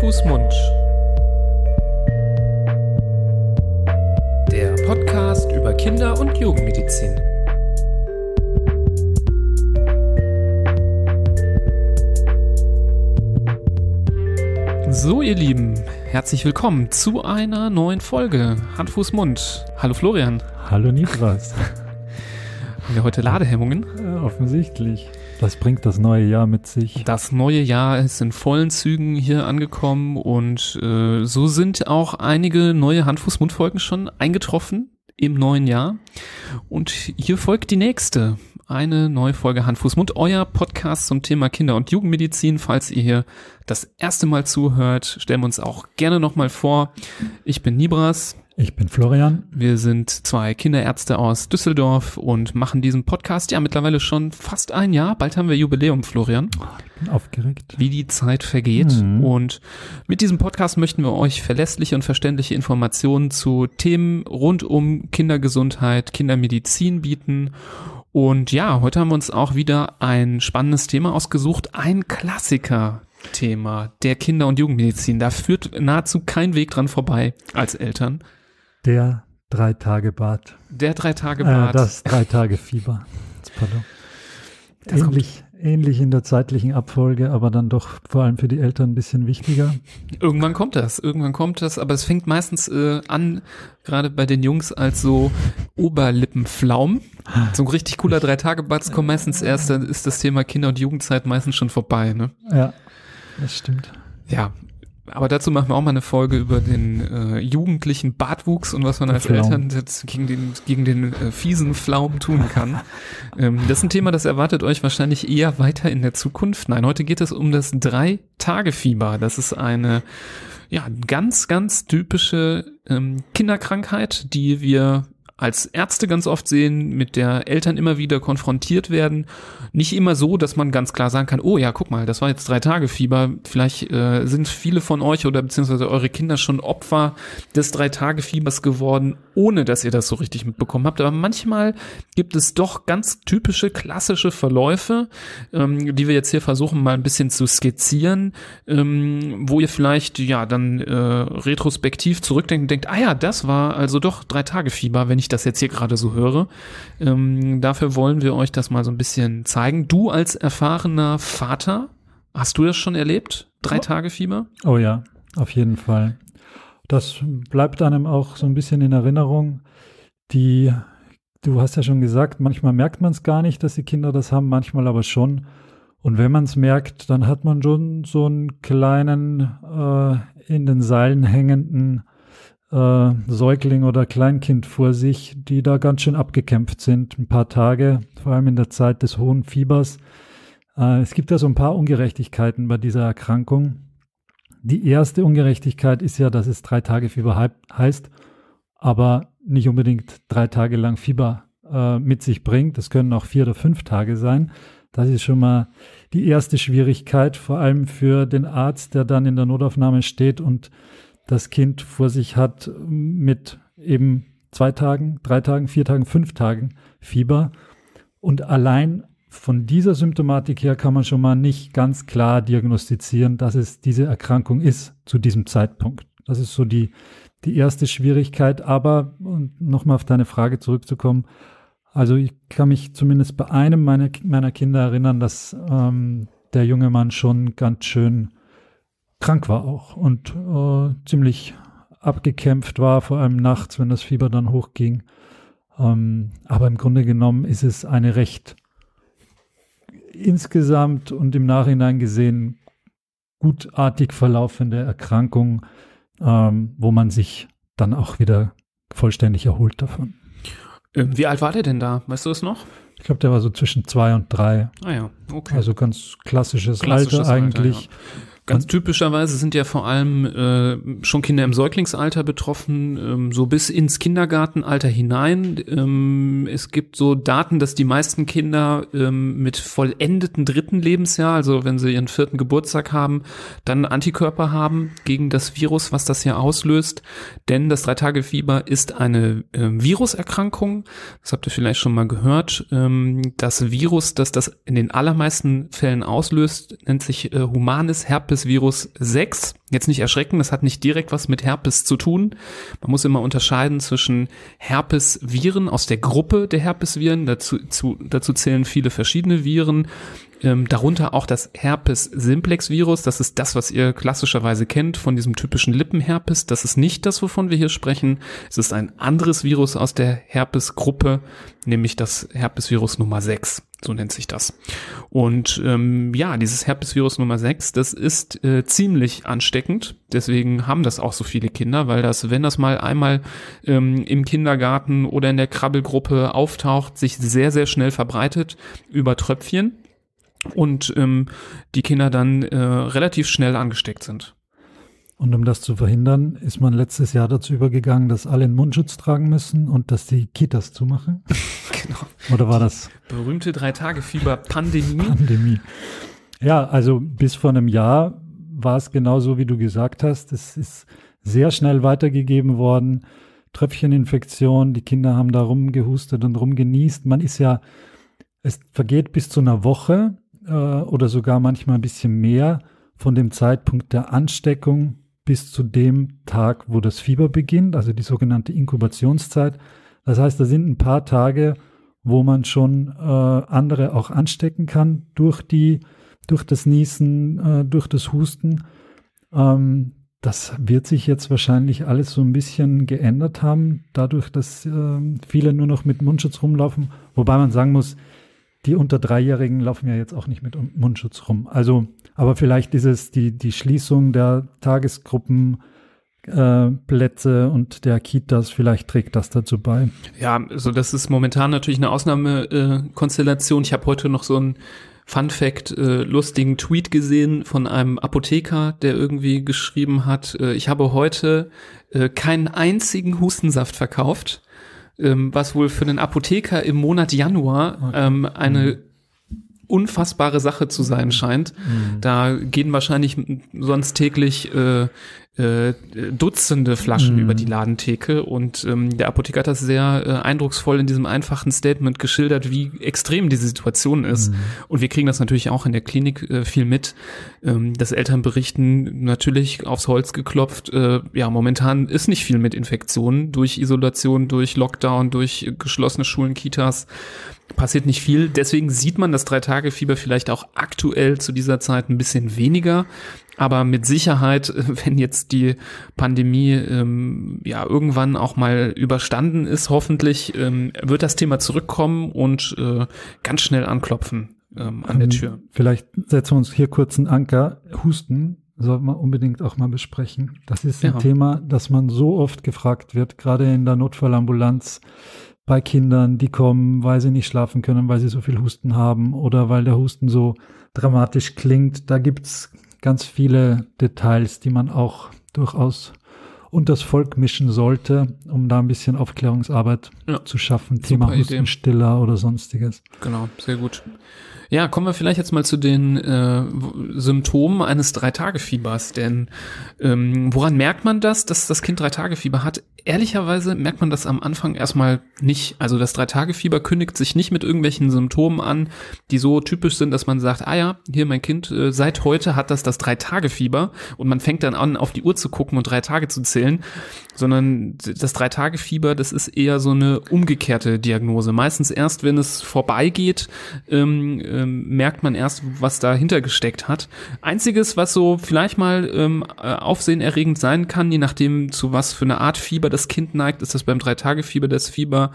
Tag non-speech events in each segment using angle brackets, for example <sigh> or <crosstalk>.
Fuß, Mund. Der Podcast über Kinder- und Jugendmedizin. So, ihr Lieben, herzlich willkommen zu einer neuen Folge Hand, Fuß, Mund. Hallo Florian. Hallo Nitras. Haben wir heute Ladehemmungen? Ja, offensichtlich. Das bringt das neue Jahr mit sich. Das neue Jahr ist in vollen Zügen hier angekommen und äh, so sind auch einige neue Hand-Fuß-Mund-Folgen schon eingetroffen im neuen Jahr. Und hier folgt die nächste. Eine neue Folge Hand, Fuß, Mund, euer Podcast zum Thema Kinder- und Jugendmedizin. Falls ihr hier das erste Mal zuhört, stellen wir uns auch gerne nochmal vor. Ich bin Nibras. Ich bin Florian. Wir sind zwei Kinderärzte aus Düsseldorf und machen diesen Podcast ja mittlerweile schon fast ein Jahr. Bald haben wir Jubiläum, Florian. Ich bin aufgeregt. Wie die Zeit vergeht. Mhm. Und mit diesem Podcast möchten wir euch verlässliche und verständliche Informationen zu Themen rund um Kindergesundheit, Kindermedizin bieten. Und ja, heute haben wir uns auch wieder ein spannendes Thema ausgesucht. Ein Klassiker. Thema der Kinder- und Jugendmedizin. Da führt nahezu kein Weg dran vorbei als Eltern. Der Drei-Tage-Bad. Der drei Tage Äh, das Drei-Tage-Fieber. Pardon. Das kommt- Ähnlich, ähnlich in der zeitlichen Abfolge, aber dann doch vor allem für die Eltern ein bisschen wichtiger. Irgendwann kommt das, irgendwann kommt das, aber es fängt meistens äh, an, gerade bei den Jungs, als so Oberlippenflaum. So ein richtig cooler Drei-Tage-Bad kommt meistens erst, dann ist das Thema Kinder- und Jugendzeit meistens schon vorbei, ne? Ja, das stimmt. Ja. Aber dazu machen wir auch mal eine Folge über den äh, jugendlichen Bartwuchs und was man als Flaum. Eltern jetzt gegen den, gegen den äh, fiesen Pflaum tun kann. <laughs> ähm, das ist ein Thema, das erwartet euch wahrscheinlich eher weiter in der Zukunft. Nein, heute geht es um das Drei-Tage-Fieber. Das ist eine ja, ganz, ganz typische ähm, Kinderkrankheit, die wir als Ärzte ganz oft sehen, mit der Eltern immer wieder konfrontiert werden. Nicht immer so, dass man ganz klar sagen kann, oh ja, guck mal, das war jetzt drei Tage Fieber. Vielleicht äh, sind viele von euch oder beziehungsweise eure Kinder schon Opfer des drei Tage Fiebers geworden, ohne dass ihr das so richtig mitbekommen habt. Aber manchmal gibt es doch ganz typische, klassische Verläufe, ähm, die wir jetzt hier versuchen mal ein bisschen zu skizzieren, ähm, wo ihr vielleicht ja dann äh, retrospektiv zurückdenkt und denkt, ah ja, das war also doch drei Tage Fieber, wenn ich das jetzt hier gerade so höre. Ähm, dafür wollen wir euch das mal so ein bisschen zeigen. Du als erfahrener Vater, hast du das schon erlebt? Drei Tage Fieber? Oh ja, auf jeden Fall. Das bleibt einem auch so ein bisschen in Erinnerung. Die, du hast ja schon gesagt, manchmal merkt man es gar nicht, dass die Kinder das haben, manchmal aber schon. Und wenn man es merkt, dann hat man schon so einen kleinen äh, in den Seilen hängenden äh, Säugling oder Kleinkind vor sich, die da ganz schön abgekämpft sind, ein paar Tage, vor allem in der Zeit des hohen Fiebers. Äh, es gibt da so ein paar Ungerechtigkeiten bei dieser Erkrankung. Die erste Ungerechtigkeit ist ja, dass es drei Tage Fieber hei- heißt, aber nicht unbedingt drei Tage lang Fieber äh, mit sich bringt. Das können auch vier oder fünf Tage sein. Das ist schon mal die erste Schwierigkeit, vor allem für den Arzt, der dann in der Notaufnahme steht und das Kind vor sich hat mit eben zwei Tagen, drei Tagen, vier Tagen, fünf Tagen Fieber. Und allein von dieser Symptomatik her kann man schon mal nicht ganz klar diagnostizieren, dass es diese Erkrankung ist zu diesem Zeitpunkt. Das ist so die, die erste Schwierigkeit. Aber, nochmal auf deine Frage zurückzukommen, also ich kann mich zumindest bei einem meiner, meiner Kinder erinnern, dass ähm, der junge Mann schon ganz schön krank war auch und äh, ziemlich abgekämpft war, vor allem nachts, wenn das Fieber dann hochging. Ähm, aber im Grunde genommen ist es eine recht insgesamt und im Nachhinein gesehen gutartig verlaufende Erkrankung, ähm, wo man sich dann auch wieder vollständig erholt davon. Ähm, wie alt war der denn da? Weißt du das noch? Ich glaube, der war so zwischen zwei und drei. Ah ja, okay. Also ganz klassisches, Klassisches Alter eigentlich. Alter, Ganz typischerweise sind ja vor allem äh, schon Kinder im Säuglingsalter betroffen, ähm, so bis ins Kindergartenalter hinein. Ähm, es gibt so Daten, dass die meisten Kinder ähm, mit vollendeten dritten Lebensjahr, also wenn sie ihren vierten Geburtstag haben, dann Antikörper haben gegen das Virus, was das ja auslöst. Denn das Drei-Tage-Fieber ist eine äh, Viruserkrankung. Das habt ihr vielleicht schon mal gehört. Ähm, das Virus, das das in den allermeisten Fällen auslöst, nennt sich äh, Humanis Herpes Virus 6. Jetzt nicht erschrecken, das hat nicht direkt was mit Herpes zu tun. Man muss immer unterscheiden zwischen Herpesviren aus der Gruppe der Herpesviren. Dazu, zu, dazu zählen viele verschiedene Viren ähm, darunter auch das Herpes-Simplex-Virus. Das ist das, was ihr klassischerweise kennt von diesem typischen Lippenherpes. Das ist nicht das, wovon wir hier sprechen. Es ist ein anderes Virus aus der Herpes-Gruppe, nämlich das Herpesvirus Nummer 6. So nennt sich das. Und ähm, ja, dieses Herpesvirus Nummer 6, das ist äh, ziemlich ansteckend. Deswegen haben das auch so viele Kinder, weil das, wenn das mal einmal ähm, im Kindergarten oder in der Krabbelgruppe auftaucht, sich sehr, sehr schnell verbreitet über Tröpfchen und ähm, die Kinder dann äh, relativ schnell angesteckt sind. Und um das zu verhindern, ist man letztes Jahr dazu übergegangen, dass alle einen Mundschutz tragen müssen und dass die Kitas zumachen. <laughs> genau. Oder war das? Berühmte Drei-Tage-Fieber-Pandemie. Pandemie. Ja, also bis vor einem Jahr war es genauso, wie du gesagt hast. Es ist sehr schnell weitergegeben worden. Tröpfcheninfektion, die Kinder haben da rumgehustet und rumgenießt. Man ist ja, es vergeht bis zu einer Woche äh, oder sogar manchmal ein bisschen mehr von dem Zeitpunkt der Ansteckung bis zu dem Tag, wo das Fieber beginnt, also die sogenannte Inkubationszeit. Das heißt, da sind ein paar Tage, wo man schon äh, andere auch anstecken kann durch die, durch das Niesen, äh, durch das Husten. Ähm, das wird sich jetzt wahrscheinlich alles so ein bisschen geändert haben, dadurch, dass äh, viele nur noch mit Mundschutz rumlaufen. Wobei man sagen muss, die unter Dreijährigen laufen ja jetzt auch nicht mit Mundschutz rum. Also, aber vielleicht dieses, die, die Schließung der Tagesgruppen, äh, Plätze und der Kitas, vielleicht trägt das dazu bei. Ja, also das ist momentan natürlich eine Ausnahmekonstellation. Äh, ich habe heute noch so einen Fun Fact, äh, lustigen Tweet gesehen von einem Apotheker, der irgendwie geschrieben hat, äh, ich habe heute äh, keinen einzigen Hustensaft verkauft ähm, was wohl für einen Apotheker im Monat Januar ähm, eine mhm unfassbare Sache zu sein scheint. Mhm. Da gehen wahrscheinlich sonst täglich äh, äh, Dutzende Flaschen mhm. über die Ladentheke und ähm, der Apotheker hat das sehr äh, eindrucksvoll in diesem einfachen Statement geschildert, wie extrem diese Situation ist. Mhm. Und wir kriegen das natürlich auch in der Klinik äh, viel mit, ähm, dass Eltern berichten, natürlich aufs Holz geklopft, äh, ja, momentan ist nicht viel mit Infektionen durch Isolation, durch Lockdown, durch geschlossene Schulen, Kitas passiert nicht viel. Deswegen sieht man das Drei-Tage-Fieber vielleicht auch aktuell zu dieser Zeit ein bisschen weniger. Aber mit Sicherheit, wenn jetzt die Pandemie ähm, ja irgendwann auch mal überstanden ist, hoffentlich ähm, wird das Thema zurückkommen und äh, ganz schnell anklopfen ähm, an der ähm, Tür. Vielleicht setzen wir uns hier kurz einen Anker. Husten sollten wir unbedingt auch mal besprechen. Das ist ein ja. Thema, das man so oft gefragt wird, gerade in der Notfallambulanz bei Kindern, die kommen, weil sie nicht schlafen können, weil sie so viel Husten haben oder weil der Husten so dramatisch klingt. Da gibt's ganz viele Details, die man auch durchaus unters Volk mischen sollte, um da ein bisschen Aufklärungsarbeit ja. zu schaffen. Thema Hustenstiller oder sonstiges. Genau, sehr gut. Ja, kommen wir vielleicht jetzt mal zu den äh, Symptomen eines Drei-Tage-Fiebers. Denn ähm, woran merkt man das, dass das Kind Drei-Tage-Fieber hat? Ehrlicherweise merkt man das am Anfang erstmal nicht. Also das Drei-Tage-Fieber kündigt sich nicht mit irgendwelchen Symptomen an, die so typisch sind, dass man sagt, ah ja, hier mein Kind, äh, seit heute hat das das Drei-Tage-Fieber und man fängt dann an, auf die Uhr zu gucken und drei Tage zu zählen, sondern das Drei-Tage-Fieber, das ist eher so eine umgekehrte Diagnose. Meistens erst, wenn es vorbeigeht, ähm, ähm, merkt man erst, was dahinter gesteckt hat. Einziges, was so vielleicht mal ähm, äh, aufsehenerregend sein kann, je nachdem zu was für eine Art Fieber das Kind neigt, ist das beim Drei-Tage-Fieber das Fieber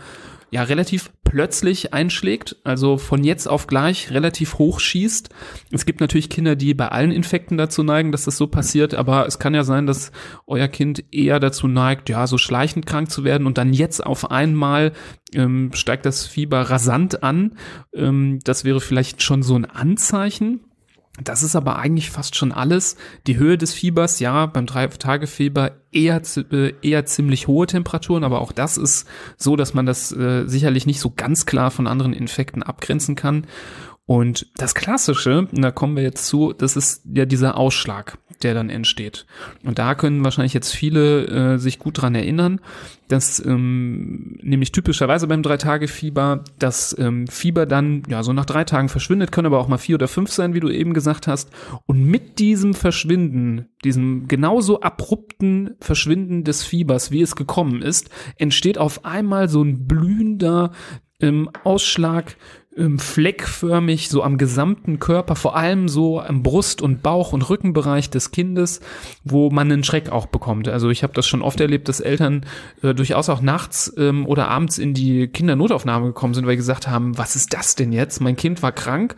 ja relativ plötzlich einschlägt, also von jetzt auf gleich relativ hoch schießt. Es gibt natürlich Kinder, die bei allen Infekten dazu neigen, dass das so passiert, aber es kann ja sein, dass euer Kind eher dazu neigt, ja, so schleichend krank zu werden und dann jetzt auf einmal ähm, steigt das Fieber rasant an. Ähm, das wäre vielleicht schon so ein Anzeichen. Das ist aber eigentlich fast schon alles. Die Höhe des Fiebers, ja, beim Drei-Tage-Fieber eher, äh, eher ziemlich hohe Temperaturen, aber auch das ist so, dass man das äh, sicherlich nicht so ganz klar von anderen Infekten abgrenzen kann. Und das Klassische, da kommen wir jetzt zu, das ist ja dieser Ausschlag, der dann entsteht. Und da können wahrscheinlich jetzt viele äh, sich gut dran erinnern, dass ähm, nämlich typischerweise beim Drei-Tage-Fieber das ähm, Fieber dann ja so nach drei Tagen verschwindet, können aber auch mal vier oder fünf sein, wie du eben gesagt hast. Und mit diesem Verschwinden, diesem genauso abrupten Verschwinden des Fiebers, wie es gekommen ist, entsteht auf einmal so ein blühender ähm, Ausschlag ähm, fleckförmig so am gesamten Körper, vor allem so am Brust- und Bauch- und Rückenbereich des Kindes, wo man einen Schreck auch bekommt. Also ich habe das schon oft erlebt, dass Eltern äh, durchaus auch nachts ähm, oder abends in die Kindernotaufnahme gekommen sind, weil sie gesagt haben, was ist das denn jetzt? Mein Kind war krank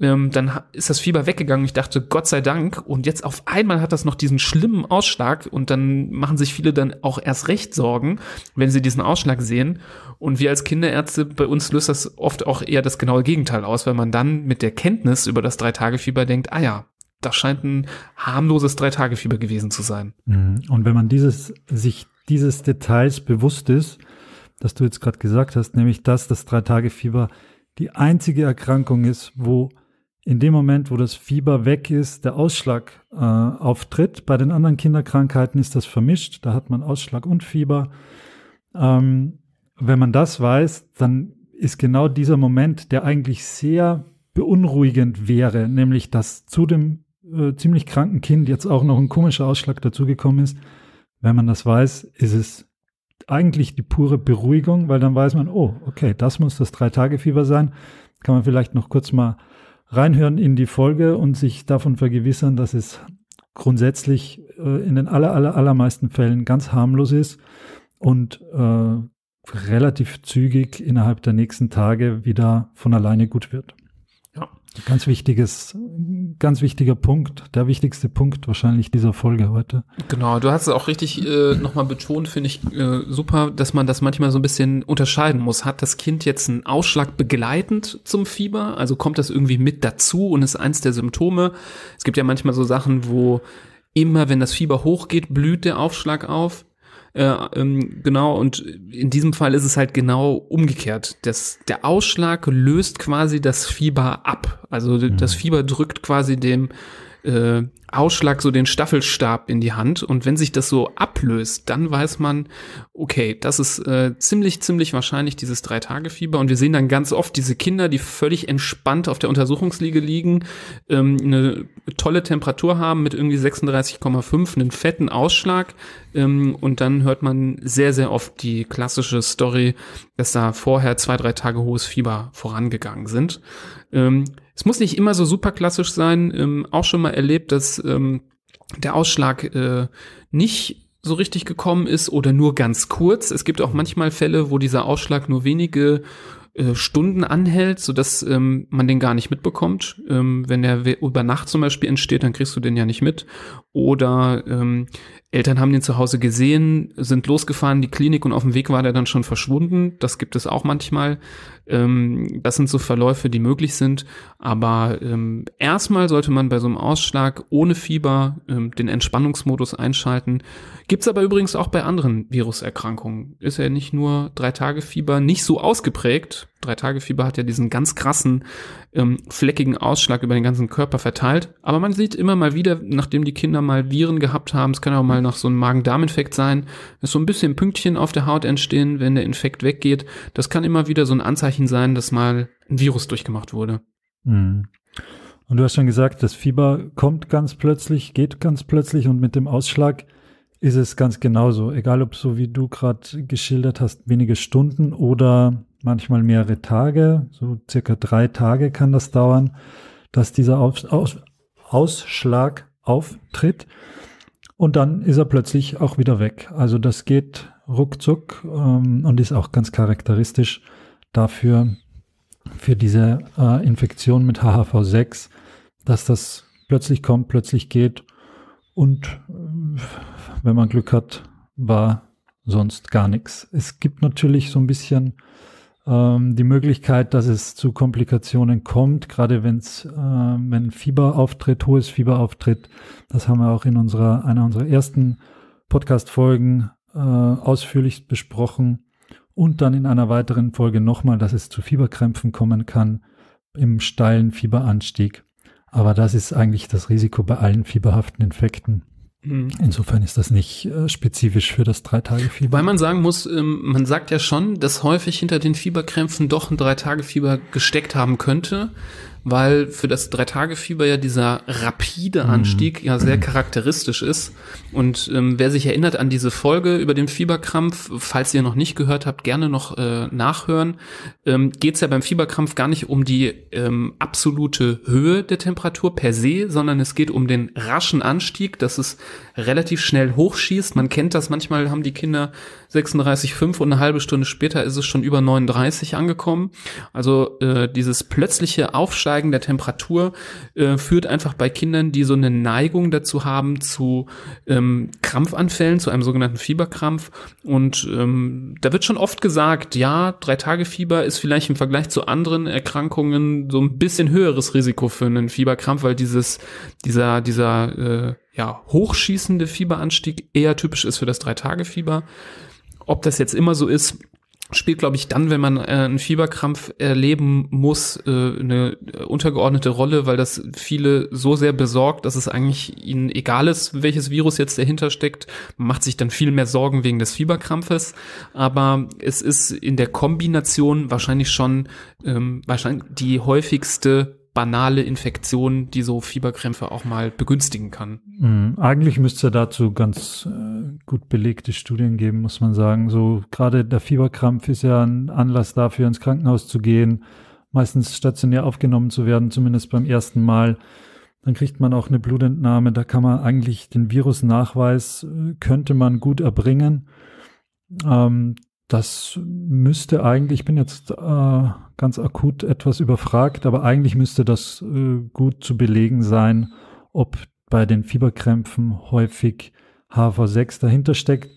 ähm, dann ist das Fieber weggegangen. Ich dachte, Gott sei Dank. Und jetzt auf einmal hat das noch diesen schlimmen Ausschlag und dann machen sich viele dann auch erst recht Sorgen, wenn sie diesen Ausschlag sehen. Und wir als Kinderärzte, bei uns löst das oft auch eher das genaue Gegenteil aus, weil man dann mit der Kenntnis über das Drei-Tage-Fieber denkt, ah ja, das scheint ein harmloses Drei-Tage-Fieber gewesen zu sein. Mhm. Und wenn man dieses, sich dieses Details bewusst ist, dass du jetzt gerade gesagt hast, nämlich dass das Drei-Tage-Fieber die einzige Erkrankung ist, wo in dem Moment, wo das Fieber weg ist, der Ausschlag äh, auftritt. Bei den anderen Kinderkrankheiten ist das vermischt, da hat man Ausschlag und Fieber. Ähm, wenn man das weiß, dann ist genau dieser Moment, der eigentlich sehr beunruhigend wäre, nämlich dass zu dem äh, ziemlich kranken Kind jetzt auch noch ein komischer Ausschlag dazugekommen ist. Wenn man das weiß, ist es eigentlich die pure Beruhigung, weil dann weiß man, oh, okay, das muss das Drei-Tage-Fieber sein. Kann man vielleicht noch kurz mal reinhören in die Folge und sich davon vergewissern, dass es grundsätzlich äh, in den aller, aller, allermeisten Fällen ganz harmlos ist und äh, relativ zügig innerhalb der nächsten Tage wieder von alleine gut wird. Ganz wichtiges, ganz wichtiger Punkt, der wichtigste Punkt wahrscheinlich dieser Folge heute. Genau, du hast es auch richtig äh, nochmal betont, finde ich äh, super, dass man das manchmal so ein bisschen unterscheiden muss. Hat das Kind jetzt einen Ausschlag begleitend zum Fieber? Also kommt das irgendwie mit dazu und ist eins der Symptome? Es gibt ja manchmal so Sachen, wo immer, wenn das Fieber hochgeht, blüht der Aufschlag auf. Äh, ähm, genau, und in diesem Fall ist es halt genau umgekehrt. Das, der Ausschlag löst quasi das Fieber ab. Also mhm. das Fieber drückt quasi dem äh, Ausschlag so den Staffelstab in die Hand und wenn sich das so ablöst, dann weiß man, okay, das ist äh, ziemlich, ziemlich wahrscheinlich dieses Drei-Tage-Fieber und wir sehen dann ganz oft diese Kinder, die völlig entspannt auf der Untersuchungsliege liegen, ähm, eine tolle Temperatur haben mit irgendwie 36,5, einen fetten Ausschlag ähm, und dann hört man sehr, sehr oft die klassische Story, dass da vorher zwei, drei Tage hohes Fieber vorangegangen sind. Ähm, es muss nicht immer so super klassisch sein. Ähm, auch schon mal erlebt, dass ähm, der Ausschlag äh, nicht so richtig gekommen ist oder nur ganz kurz. Es gibt auch manchmal Fälle, wo dieser Ausschlag nur wenige äh, Stunden anhält, so dass ähm, man den gar nicht mitbekommt. Ähm, wenn der über Nacht zum Beispiel entsteht, dann kriegst du den ja nicht mit. Oder ähm, Eltern haben den zu Hause gesehen, sind losgefahren die Klinik und auf dem Weg war der dann schon verschwunden. Das gibt es auch manchmal. Ähm, das sind so Verläufe, die möglich sind. Aber ähm, erstmal sollte man bei so einem Ausschlag ohne Fieber ähm, den Entspannungsmodus einschalten. Gibt's aber übrigens auch bei anderen Viruserkrankungen. Ist ja nicht nur drei Tage Fieber nicht so ausgeprägt. Drei Tage Fieber hat ja diesen ganz krassen ähm, fleckigen Ausschlag über den ganzen Körper verteilt. Aber man sieht immer mal wieder, nachdem die Kinder mal Viren gehabt haben, es kann auch mal noch so ein Magen-Darm-Infekt sein, dass so ein bisschen Pünktchen auf der Haut entstehen, wenn der Infekt weggeht. Das kann immer wieder so ein Anzeichen sein, dass mal ein Virus durchgemacht wurde. Mhm. Und du hast schon gesagt, das Fieber kommt ganz plötzlich, geht ganz plötzlich und mit dem Ausschlag ist es ganz genauso. Egal ob so wie du gerade geschildert hast, wenige Stunden oder manchmal mehrere Tage, so circa drei Tage kann das dauern, dass dieser Aus, Aus, Ausschlag auftritt. Und dann ist er plötzlich auch wieder weg. Also das geht ruckzuck ähm, und ist auch ganz charakteristisch dafür, für diese äh, Infektion mit HHV6, dass das plötzlich kommt, plötzlich geht und äh, wenn man Glück hat, war sonst gar nichts. Es gibt natürlich so ein bisschen ähm, die Möglichkeit, dass es zu Komplikationen kommt, gerade wenn's, äh, wenn Fieber auftritt, hohes Fieber auftritt. Das haben wir auch in unserer, einer unserer ersten Podcast-Folgen äh, ausführlich besprochen und dann in einer weiteren Folge nochmal, dass es zu Fieberkrämpfen kommen kann. im steilen Fieberanstieg. Aber das ist eigentlich das Risiko bei allen fieberhaften Infekten. Mhm. Insofern ist das nicht äh, spezifisch für das Drei-Tage-Fieber. Weil man sagen muss, ähm, man sagt ja schon, dass häufig hinter den Fieberkrämpfen doch ein Drei-Tage-Fieber gesteckt haben könnte weil für das Drei-Tage-Fieber ja dieser rapide mhm. Anstieg mhm. ja sehr charakteristisch ist. Und ähm, wer sich erinnert an diese Folge über den Fieberkrampf, falls ihr noch nicht gehört habt, gerne noch äh, nachhören, ähm, geht es ja beim Fieberkrampf gar nicht um die ähm, absolute Höhe der Temperatur per se, sondern es geht um den raschen Anstieg, dass es relativ schnell hochschießt. Man kennt das, manchmal haben die Kinder 36,5 und eine halbe Stunde später ist es schon über 39 angekommen. Also äh, dieses plötzliche Aufsteigen der Temperatur äh, führt einfach bei Kindern, die so eine Neigung dazu haben zu ähm, Krampfanfällen, zu einem sogenannten Fieberkrampf. Und ähm, da wird schon oft gesagt, ja, drei Tage Fieber ist vielleicht im Vergleich zu anderen Erkrankungen so ein bisschen höheres Risiko für einen Fieberkrampf, weil dieses dieser dieser äh, ja, hochschießende Fieberanstieg eher typisch ist für das Drei-Tage-Fieber. Ob das jetzt immer so ist, spielt, glaube ich, dann, wenn man äh, einen Fieberkrampf erleben muss, äh, eine untergeordnete Rolle, weil das viele so sehr besorgt, dass es eigentlich ihnen egal ist, welches Virus jetzt dahinter steckt. Man macht sich dann viel mehr Sorgen wegen des Fieberkrampfes. Aber es ist in der Kombination wahrscheinlich schon ähm, wahrscheinlich die häufigste banale Infektion, die so Fieberkrämpfe auch mal begünstigen kann. Mhm. Eigentlich müsste es dazu ganz äh, gut belegte Studien geben, muss man sagen. So gerade der Fieberkrampf ist ja ein Anlass dafür, ins Krankenhaus zu gehen, meistens stationär aufgenommen zu werden, zumindest beim ersten Mal. Dann kriegt man auch eine Blutentnahme. Da kann man eigentlich den Virusnachweis äh, könnte man gut erbringen. Ähm, das müsste eigentlich, ich bin jetzt äh, ganz akut etwas überfragt, aber eigentlich müsste das äh, gut zu belegen sein, ob bei den Fieberkrämpfen häufig HV6 dahinter steckt.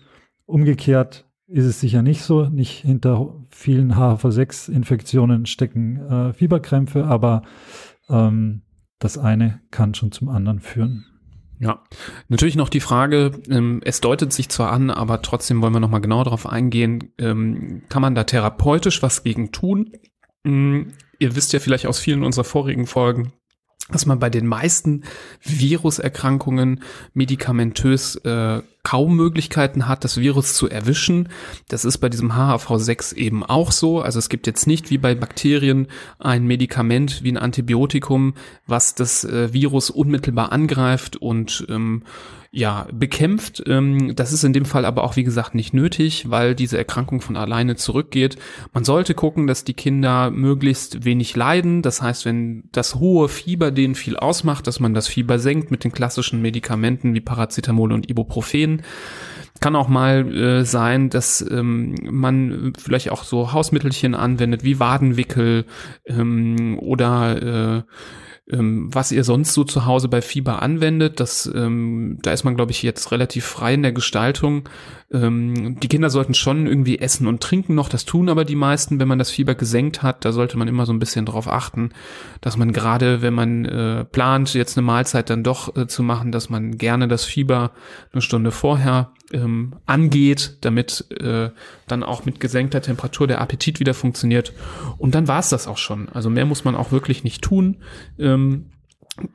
Umgekehrt ist es sicher nicht so. Nicht hinter vielen HV6-Infektionen stecken äh, Fieberkrämpfe, aber ähm, das eine kann schon zum anderen führen. Ja, natürlich noch die Frage, ähm, es deutet sich zwar an, aber trotzdem wollen wir nochmal genau darauf eingehen, ähm, kann man da therapeutisch was gegen tun? Ähm, ihr wisst ja vielleicht aus vielen unserer vorigen Folgen, dass man bei den meisten Viruserkrankungen medikamentös äh, kaum Möglichkeiten hat, das Virus zu erwischen. Das ist bei diesem HHV6 eben auch so. Also es gibt jetzt nicht wie bei Bakterien ein Medikament wie ein Antibiotikum, was das äh, Virus unmittelbar angreift und ähm, ja, bekämpft. Ähm, das ist in dem Fall aber auch, wie gesagt, nicht nötig, weil diese Erkrankung von alleine zurückgeht. Man sollte gucken, dass die Kinder möglichst wenig leiden. Das heißt, wenn das hohe Fieber denen viel ausmacht, dass man das Fieber senkt mit den klassischen Medikamenten wie Paracetamol und Ibuprofen. Kann auch mal äh, sein, dass ähm, man vielleicht auch so Hausmittelchen anwendet, wie Wadenwickel ähm, oder äh, was ihr sonst so zu Hause bei Fieber anwendet. Das, ähm, da ist man, glaube ich, jetzt relativ frei in der Gestaltung. Ähm, die Kinder sollten schon irgendwie essen und trinken noch. Das tun aber die meisten, wenn man das Fieber gesenkt hat. Da sollte man immer so ein bisschen drauf achten, dass man gerade, wenn man äh, plant, jetzt eine Mahlzeit dann doch äh, zu machen, dass man gerne das Fieber eine Stunde vorher ähm, angeht, damit äh, dann auch mit gesenkter Temperatur der Appetit wieder funktioniert. Und dann war es das auch schon. Also mehr muss man auch wirklich nicht tun. Ähm,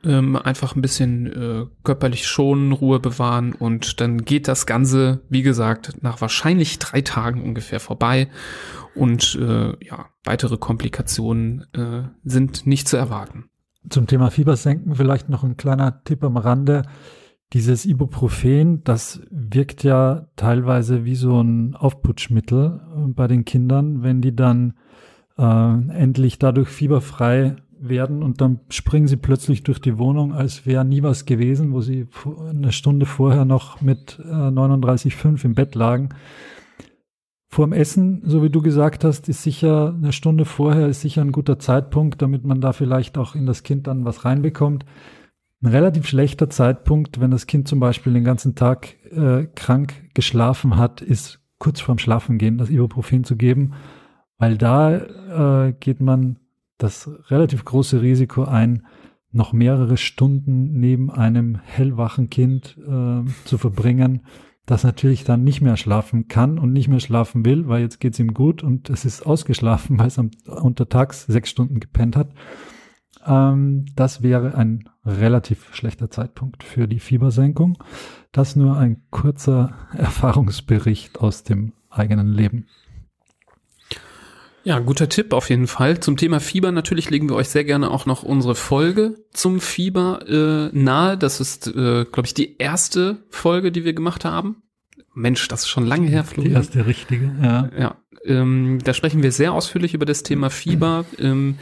ähm, einfach ein bisschen äh, körperlich schonen, Ruhe bewahren und dann geht das Ganze, wie gesagt, nach wahrscheinlich drei Tagen ungefähr vorbei und äh, ja, weitere Komplikationen äh, sind nicht zu erwarten. Zum Thema Fiebersenken vielleicht noch ein kleiner Tipp am Rande. Dieses Ibuprofen, das wirkt ja teilweise wie so ein Aufputschmittel äh, bei den Kindern, wenn die dann äh, endlich dadurch fieberfrei werden und dann springen sie plötzlich durch die Wohnung, als wäre nie was gewesen, wo sie eine Stunde vorher noch mit äh, 39,5 im Bett lagen. Vorm Essen, so wie du gesagt hast, ist sicher eine Stunde vorher ist sicher ein guter Zeitpunkt, damit man da vielleicht auch in das Kind dann was reinbekommt ein relativ schlechter Zeitpunkt, wenn das Kind zum Beispiel den ganzen Tag äh, krank geschlafen hat, ist kurz vorm Schlafengehen das Ibuprofen zu geben, weil da äh, geht man das relativ große Risiko ein, noch mehrere Stunden neben einem hellwachen Kind äh, zu verbringen, das natürlich dann nicht mehr schlafen kann und nicht mehr schlafen will, weil jetzt geht's ihm gut und es ist ausgeschlafen, weil es am, untertags sechs Stunden gepennt hat. Ähm, das wäre ein relativ schlechter Zeitpunkt für die Fiebersenkung. Das nur ein kurzer <laughs> Erfahrungsbericht aus dem eigenen Leben. Ja, guter Tipp auf jeden Fall. Zum Thema Fieber natürlich legen wir euch sehr gerne auch noch unsere Folge zum Fieber äh, nahe. Das ist, äh, glaube ich, die erste Folge, die wir gemacht haben. Mensch, das ist schon lange her, Florian. Die erste richtige, ja. Ja, ähm, da sprechen wir sehr ausführlich über das Thema Fieber. Ähm,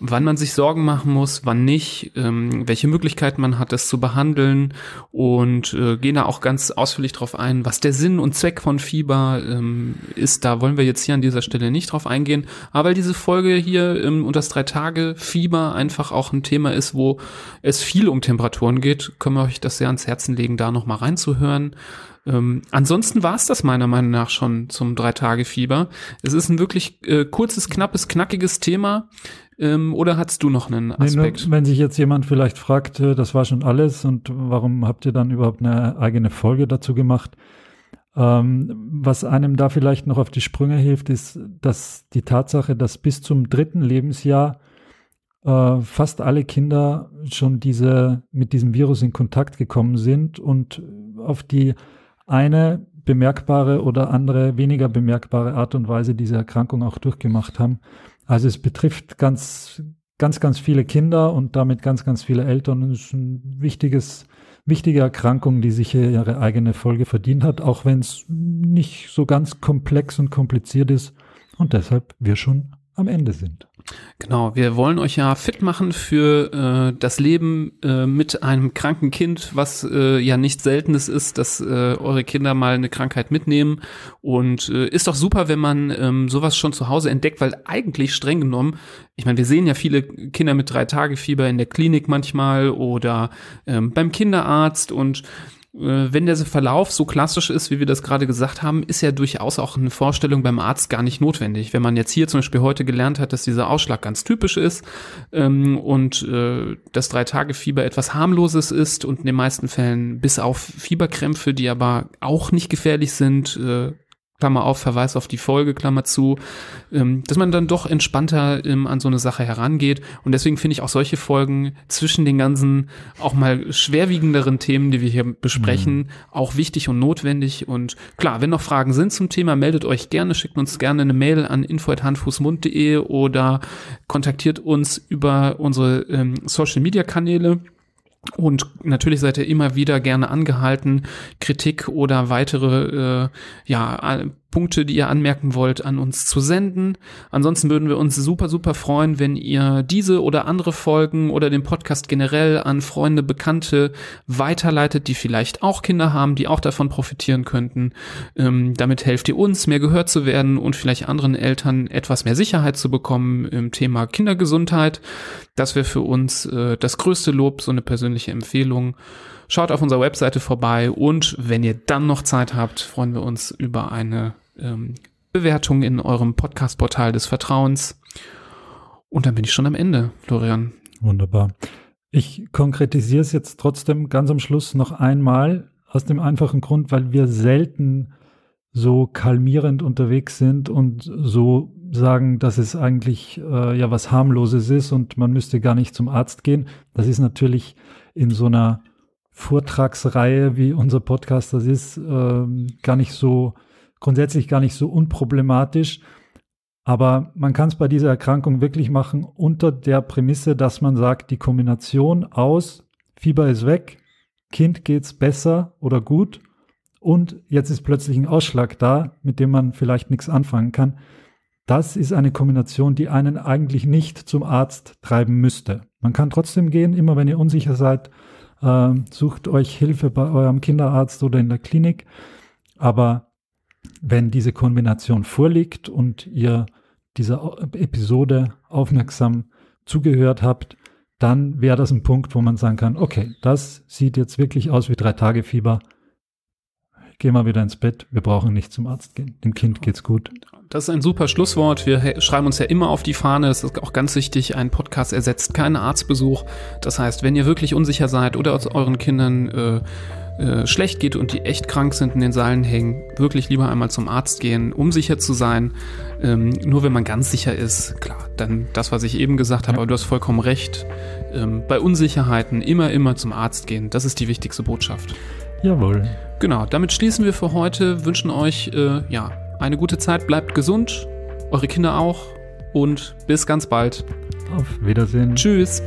wann man sich Sorgen machen muss, wann nicht, ähm, welche Möglichkeiten man hat, das zu behandeln und äh, gehen da auch ganz ausführlich drauf ein, was der Sinn und Zweck von Fieber ähm, ist. Da wollen wir jetzt hier an dieser Stelle nicht drauf eingehen, aber weil diese Folge hier ähm, und das drei Tage Fieber einfach auch ein Thema ist, wo es viel um Temperaturen geht, können wir euch das sehr ans Herzen legen, da noch mal reinzuhören. Ähm, ansonsten war es das meiner Meinung nach schon zum Drei-Tage-Fieber. Es ist ein wirklich äh, kurzes, knappes, knackiges Thema. Ähm, oder hast du noch einen Aspekt? Nee, nur, wenn sich jetzt jemand vielleicht fragt, äh, das war schon alles und warum habt ihr dann überhaupt eine eigene Folge dazu gemacht? Ähm, was einem da vielleicht noch auf die Sprünge hilft, ist, dass die Tatsache, dass bis zum dritten Lebensjahr äh, fast alle Kinder schon diese, mit diesem Virus in Kontakt gekommen sind und auf die eine bemerkbare oder andere weniger bemerkbare Art und Weise diese Erkrankung auch durchgemacht haben. Also es betrifft ganz, ganz, ganz viele Kinder und damit ganz, ganz viele Eltern. Es ist ein wichtiges, wichtige Erkrankung, die sich ihre eigene Folge verdient hat, auch wenn es nicht so ganz komplex und kompliziert ist und deshalb wir schon am Ende sind. Genau, wir wollen euch ja fit machen für äh, das Leben äh, mit einem kranken Kind, was äh, ja nicht seltenes ist, dass äh, eure Kinder mal eine Krankheit mitnehmen. Und äh, ist doch super, wenn man ähm, sowas schon zu Hause entdeckt, weil eigentlich streng genommen, ich meine, wir sehen ja viele Kinder mit drei Tage Fieber in der Klinik manchmal oder ähm, beim Kinderarzt und wenn der Verlauf so klassisch ist, wie wir das gerade gesagt haben, ist ja durchaus auch eine Vorstellung beim Arzt gar nicht notwendig. Wenn man jetzt hier zum Beispiel heute gelernt hat, dass dieser Ausschlag ganz typisch ist ähm, und äh, das Drei-Tage-Fieber etwas harmloses ist und in den meisten Fällen bis auf Fieberkrämpfe, die aber auch nicht gefährlich sind, äh, Klammer auf, Verweis auf die Folge, Klammer zu, ähm, dass man dann doch entspannter ähm, an so eine Sache herangeht. Und deswegen finde ich auch solche Folgen zwischen den ganzen auch mal schwerwiegenderen Themen, die wir hier besprechen, mhm. auch wichtig und notwendig. Und klar, wenn noch Fragen sind zum Thema, meldet euch gerne, schickt uns gerne eine Mail an info.handfußmund.de oder kontaktiert uns über unsere ähm, Social Media Kanäle. Und natürlich seid ihr immer wieder gerne angehalten, Kritik oder weitere äh, ja, Punkte, die ihr anmerken wollt, an uns zu senden. Ansonsten würden wir uns super, super freuen, wenn ihr diese oder andere Folgen oder den Podcast generell an Freunde, Bekannte weiterleitet, die vielleicht auch Kinder haben, die auch davon profitieren könnten. Ähm, damit helft ihr uns, mehr gehört zu werden und vielleicht anderen Eltern etwas mehr Sicherheit zu bekommen im Thema Kindergesundheit. Das wäre für uns äh, das größte Lob, so eine persönliche Empfehlung. Schaut auf unserer Webseite vorbei und wenn ihr dann noch Zeit habt, freuen wir uns über eine ähm, Bewertung in eurem Podcast-Portal des Vertrauens. Und dann bin ich schon am Ende, Florian. Wunderbar. Ich konkretisiere es jetzt trotzdem ganz am Schluss noch einmal aus dem einfachen Grund, weil wir selten so kalmierend unterwegs sind und so sagen, dass es eigentlich äh, ja was harmloses ist und man müsste gar nicht zum Arzt gehen. Das ist natürlich in so einer Vortragsreihe, wie unser Podcast das ist, äh, gar nicht so grundsätzlich gar nicht so unproblematisch. Aber man kann es bei dieser Erkrankung wirklich machen unter der Prämisse, dass man sagt, die Kombination aus Fieber ist weg, Kind geht's besser oder gut und jetzt ist plötzlich ein Ausschlag da, mit dem man vielleicht nichts anfangen kann. Das ist eine Kombination, die einen eigentlich nicht zum Arzt treiben müsste. Man kann trotzdem gehen, immer wenn ihr unsicher seid, äh, sucht euch Hilfe bei eurem Kinderarzt oder in der Klinik. Aber wenn diese Kombination vorliegt und ihr dieser Episode aufmerksam zugehört habt, dann wäre das ein Punkt, wo man sagen kann, okay, das sieht jetzt wirklich aus wie drei Tage Fieber. Geh mal wieder ins Bett, wir brauchen nicht zum Arzt gehen. Dem Kind geht's gut. Das ist ein super Schlusswort. Wir schreiben uns ja immer auf die Fahne. Es ist auch ganz wichtig, ein Podcast ersetzt keinen Arztbesuch. Das heißt, wenn ihr wirklich unsicher seid oder euren Kindern äh, äh, schlecht geht und die echt krank sind, in den Seilen hängen, wirklich lieber einmal zum Arzt gehen, um sicher zu sein. Ähm, nur wenn man ganz sicher ist, klar, dann das, was ich eben gesagt habe, Ja. aber du hast vollkommen recht. Ähm, bei Unsicherheiten immer, immer zum Arzt gehen. Das ist die wichtigste Botschaft. Jawohl. Genau, damit schließen wir für heute, wünschen euch äh, ja, eine gute Zeit, bleibt gesund, eure Kinder auch und bis ganz bald. Auf Wiedersehen. Tschüss.